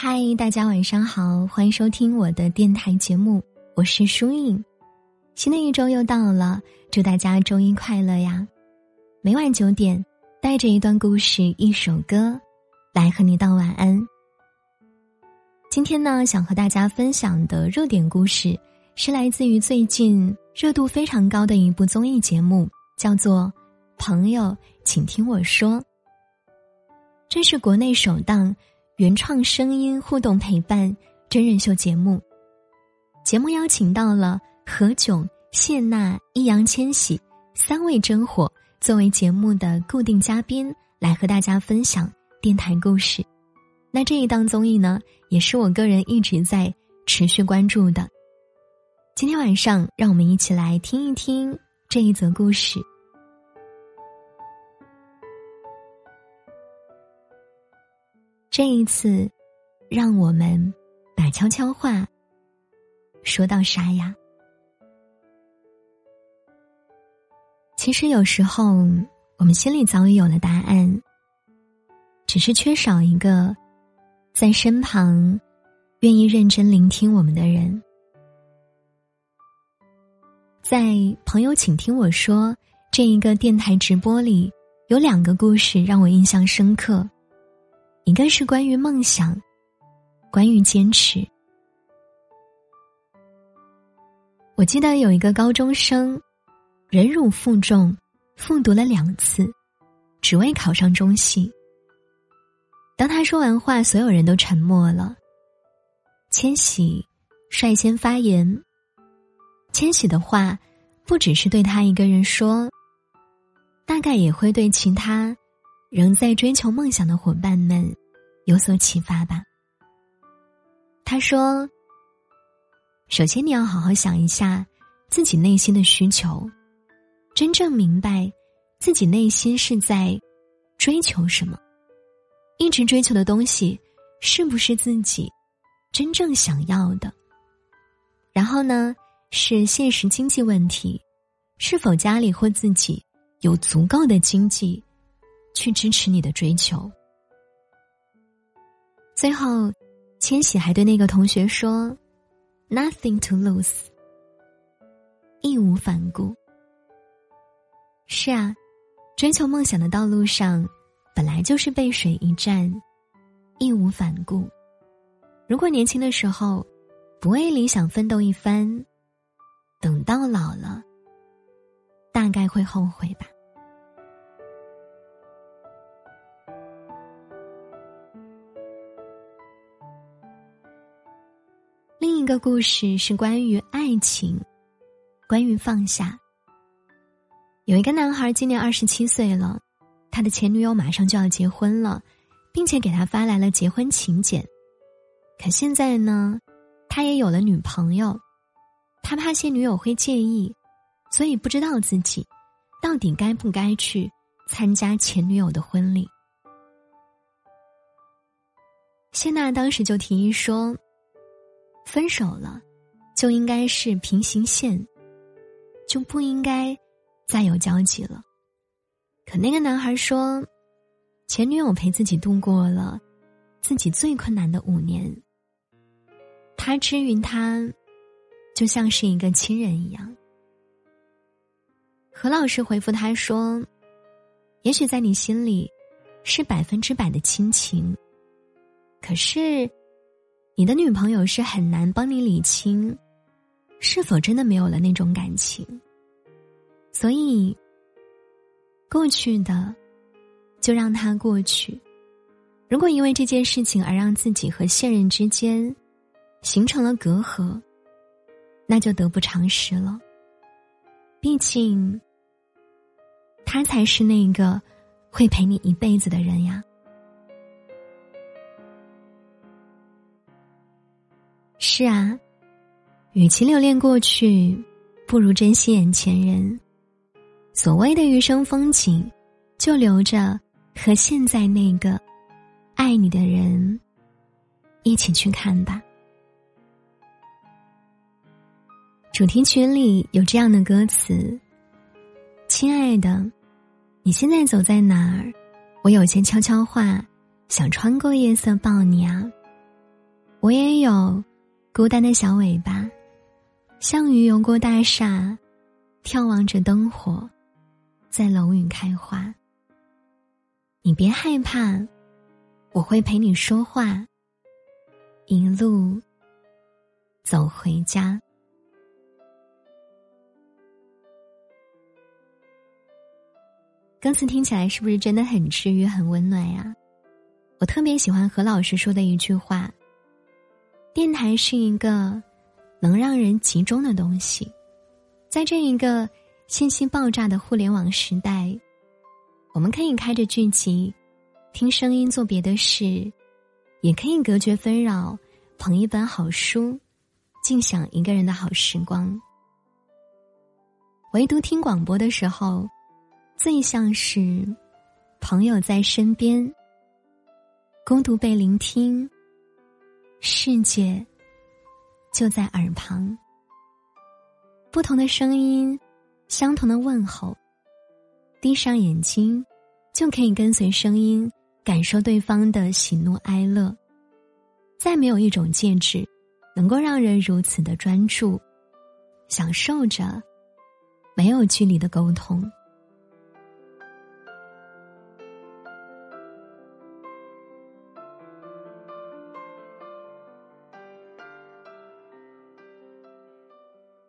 嗨，大家晚上好，欢迎收听我的电台节目，我是舒颖。新的一周又到了，祝大家周一快乐呀！每晚九点，带着一段故事、一首歌，来和你道晚安。今天呢，想和大家分享的热点故事，是来自于最近热度非常高的一部综艺节目，叫做《朋友，请听我说》。这是国内首档。原创声音互动陪伴真人秀节目，节目邀请到了何炅、谢娜、易烊千玺三位真火作为节目的固定嘉宾，来和大家分享电台故事。那这一档综艺呢，也是我个人一直在持续关注的。今天晚上，让我们一起来听一听这一则故事。这一次，让我们把悄悄话说到沙哑。其实有时候，我们心里早已有了答案，只是缺少一个在身旁愿意认真聆听我们的人。在朋友，请听我说这一个电台直播里，有两个故事让我印象深刻。一个是关于梦想，关于坚持。我记得有一个高中生，忍辱负重，复读了两次，只为考上中戏。当他说完话，所有人都沉默了。千玺率先发言。千玺的话，不只是对他一个人说，大概也会对其他。仍在追求梦想的伙伴们有所启发吧。他说：“首先，你要好好想一下自己内心的需求，真正明白自己内心是在追求什么，一直追求的东西是不是自己真正想要的。然后呢，是现实经济问题，是否家里或自己有足够的经济。”去支持你的追求。最后，千玺还对那个同学说：“Nothing to lose，义无反顾。”是啊，追求梦想的道路上，本来就是背水一战，义无反顾。如果年轻的时候不为理想奋斗一番，等到老了，大概会后悔吧。另一个故事是关于爱情，关于放下。有一个男孩今年二十七岁了，他的前女友马上就要结婚了，并且给他发来了结婚请柬。可现在呢，他也有了女朋友，他怕前女友会介意，所以不知道自己到底该不该去参加前女友的婚礼。谢娜当时就提议说。分手了，就应该是平行线，就不应该再有交集了。可那个男孩说，前女友陪自己度过了自己最困难的五年，他支援他，就像是一个亲人一样。何老师回复他说：“也许在你心里是百分之百的亲情，可是。”你的女朋友是很难帮你理清，是否真的没有了那种感情。所以，过去的就让它过去。如果因为这件事情而让自己和现任之间形成了隔阂，那就得不偿失了。毕竟，他才是那个会陪你一辈子的人呀。是啊，与其留恋过去，不如珍惜眼前人。所谓的余生风景，就留着和现在那个爱你的人一起去看吧。主题曲里有这样的歌词：“亲爱的，你现在走在哪儿？我有些悄悄话，想穿过夜色抱你啊。”我也有孤单的小尾巴，像鱼游过大厦，眺望着灯火，在楼宇开花。你别害怕，我会陪你说话，一路走回家。歌词听起来是不是真的很治愈、很温暖呀？我特别喜欢何老师说的一句话：“电台是一个能让人集中的东西，在这一个信息爆炸的互联网时代，我们可以开着剧集，听声音做别的事，也可以隔绝纷扰，捧一本好书，静享一个人的好时光。唯独听广播的时候。”最像是朋友在身边，孤独被聆听，世界就在耳旁。不同的声音，相同的问候。闭上眼睛，就可以跟随声音，感受对方的喜怒哀乐。再没有一种介质，能够让人如此的专注，享受着没有距离的沟通。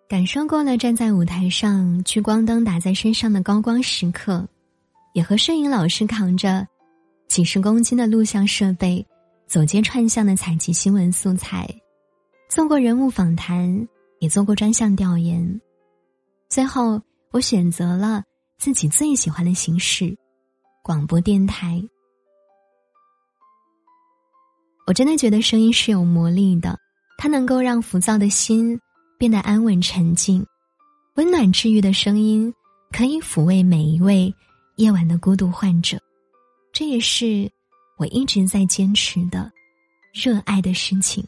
感受过了站在舞台上聚光灯打在身上的高光时刻，也和摄影老师扛着几十公斤的录像设备走街串巷的采集新闻素材，做过人物访谈，也做过专项调研，最后我选择了自己最喜欢的形式——广播电台。我真的觉得声音是有魔力的，它能够让浮躁的心。变得安稳沉静，温暖治愈的声音可以抚慰每一位夜晚的孤独患者，这也是我一直在坚持的热爱的事情。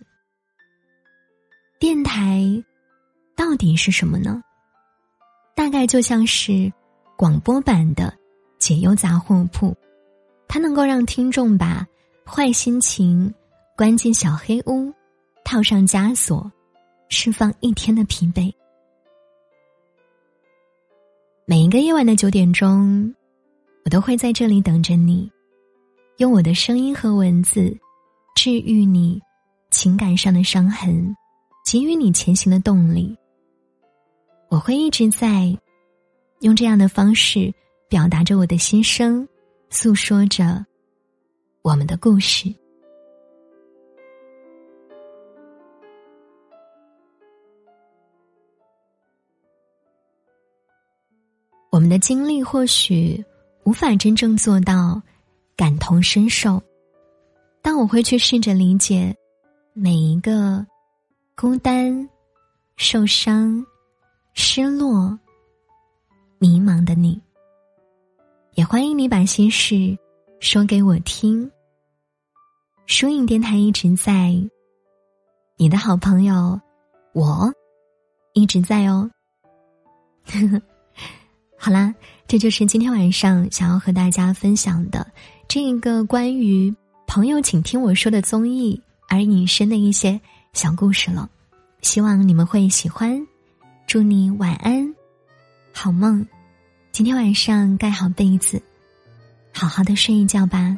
电台到底是什么呢？大概就像是广播版的解忧杂货铺，它能够让听众把坏心情关进小黑屋，套上枷锁。释放一天的疲惫。每一个夜晚的九点钟，我都会在这里等着你，用我的声音和文字治愈你情感上的伤痕，给予你前行的动力。我会一直在用这样的方式表达着我的心声，诉说着我们的故事。我们的经历或许无法真正做到感同身受，但我会去试着理解每一个孤单、受伤、失落、迷茫的你。也欢迎你把心事说给我听。疏影电台一直在，你的好朋友我一直在哦。好啦，这就是今天晚上想要和大家分享的这一个关于朋友，请听我说的综艺而引申的一些小故事了。希望你们会喜欢，祝你晚安，好梦。今天晚上盖好被子，好好的睡一觉吧。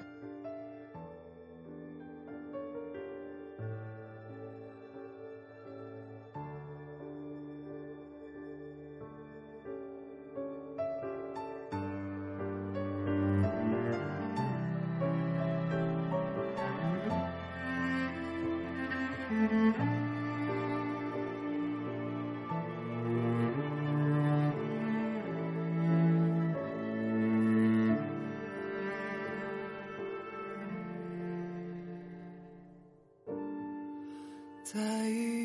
在意，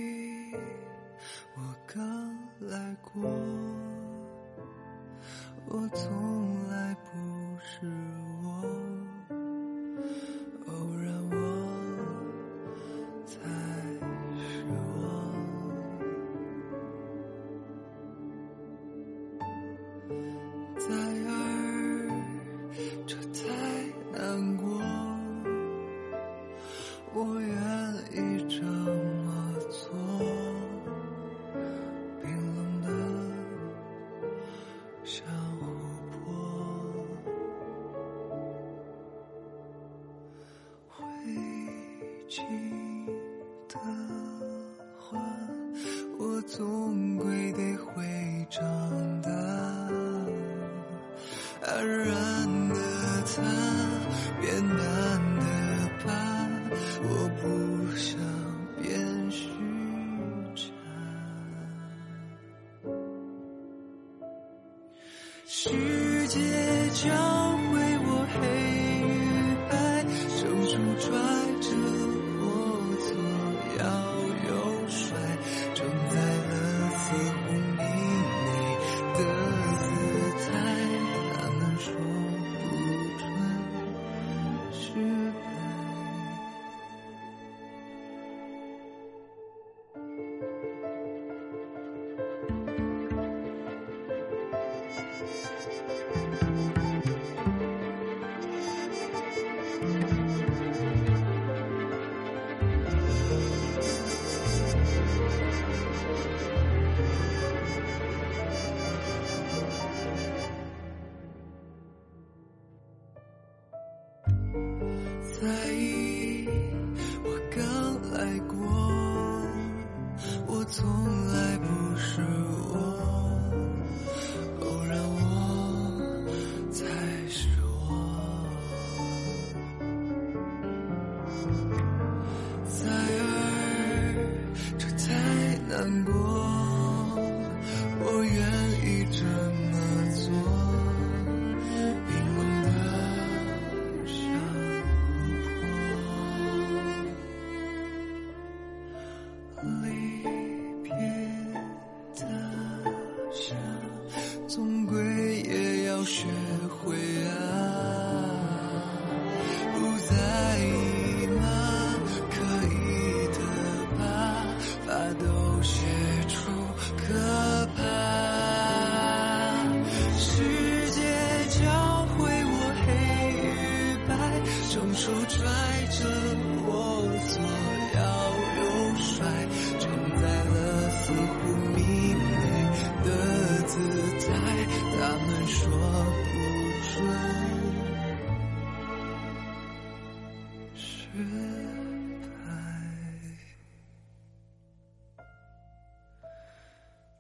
记得。我刚来过，我从。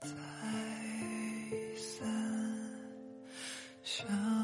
再三想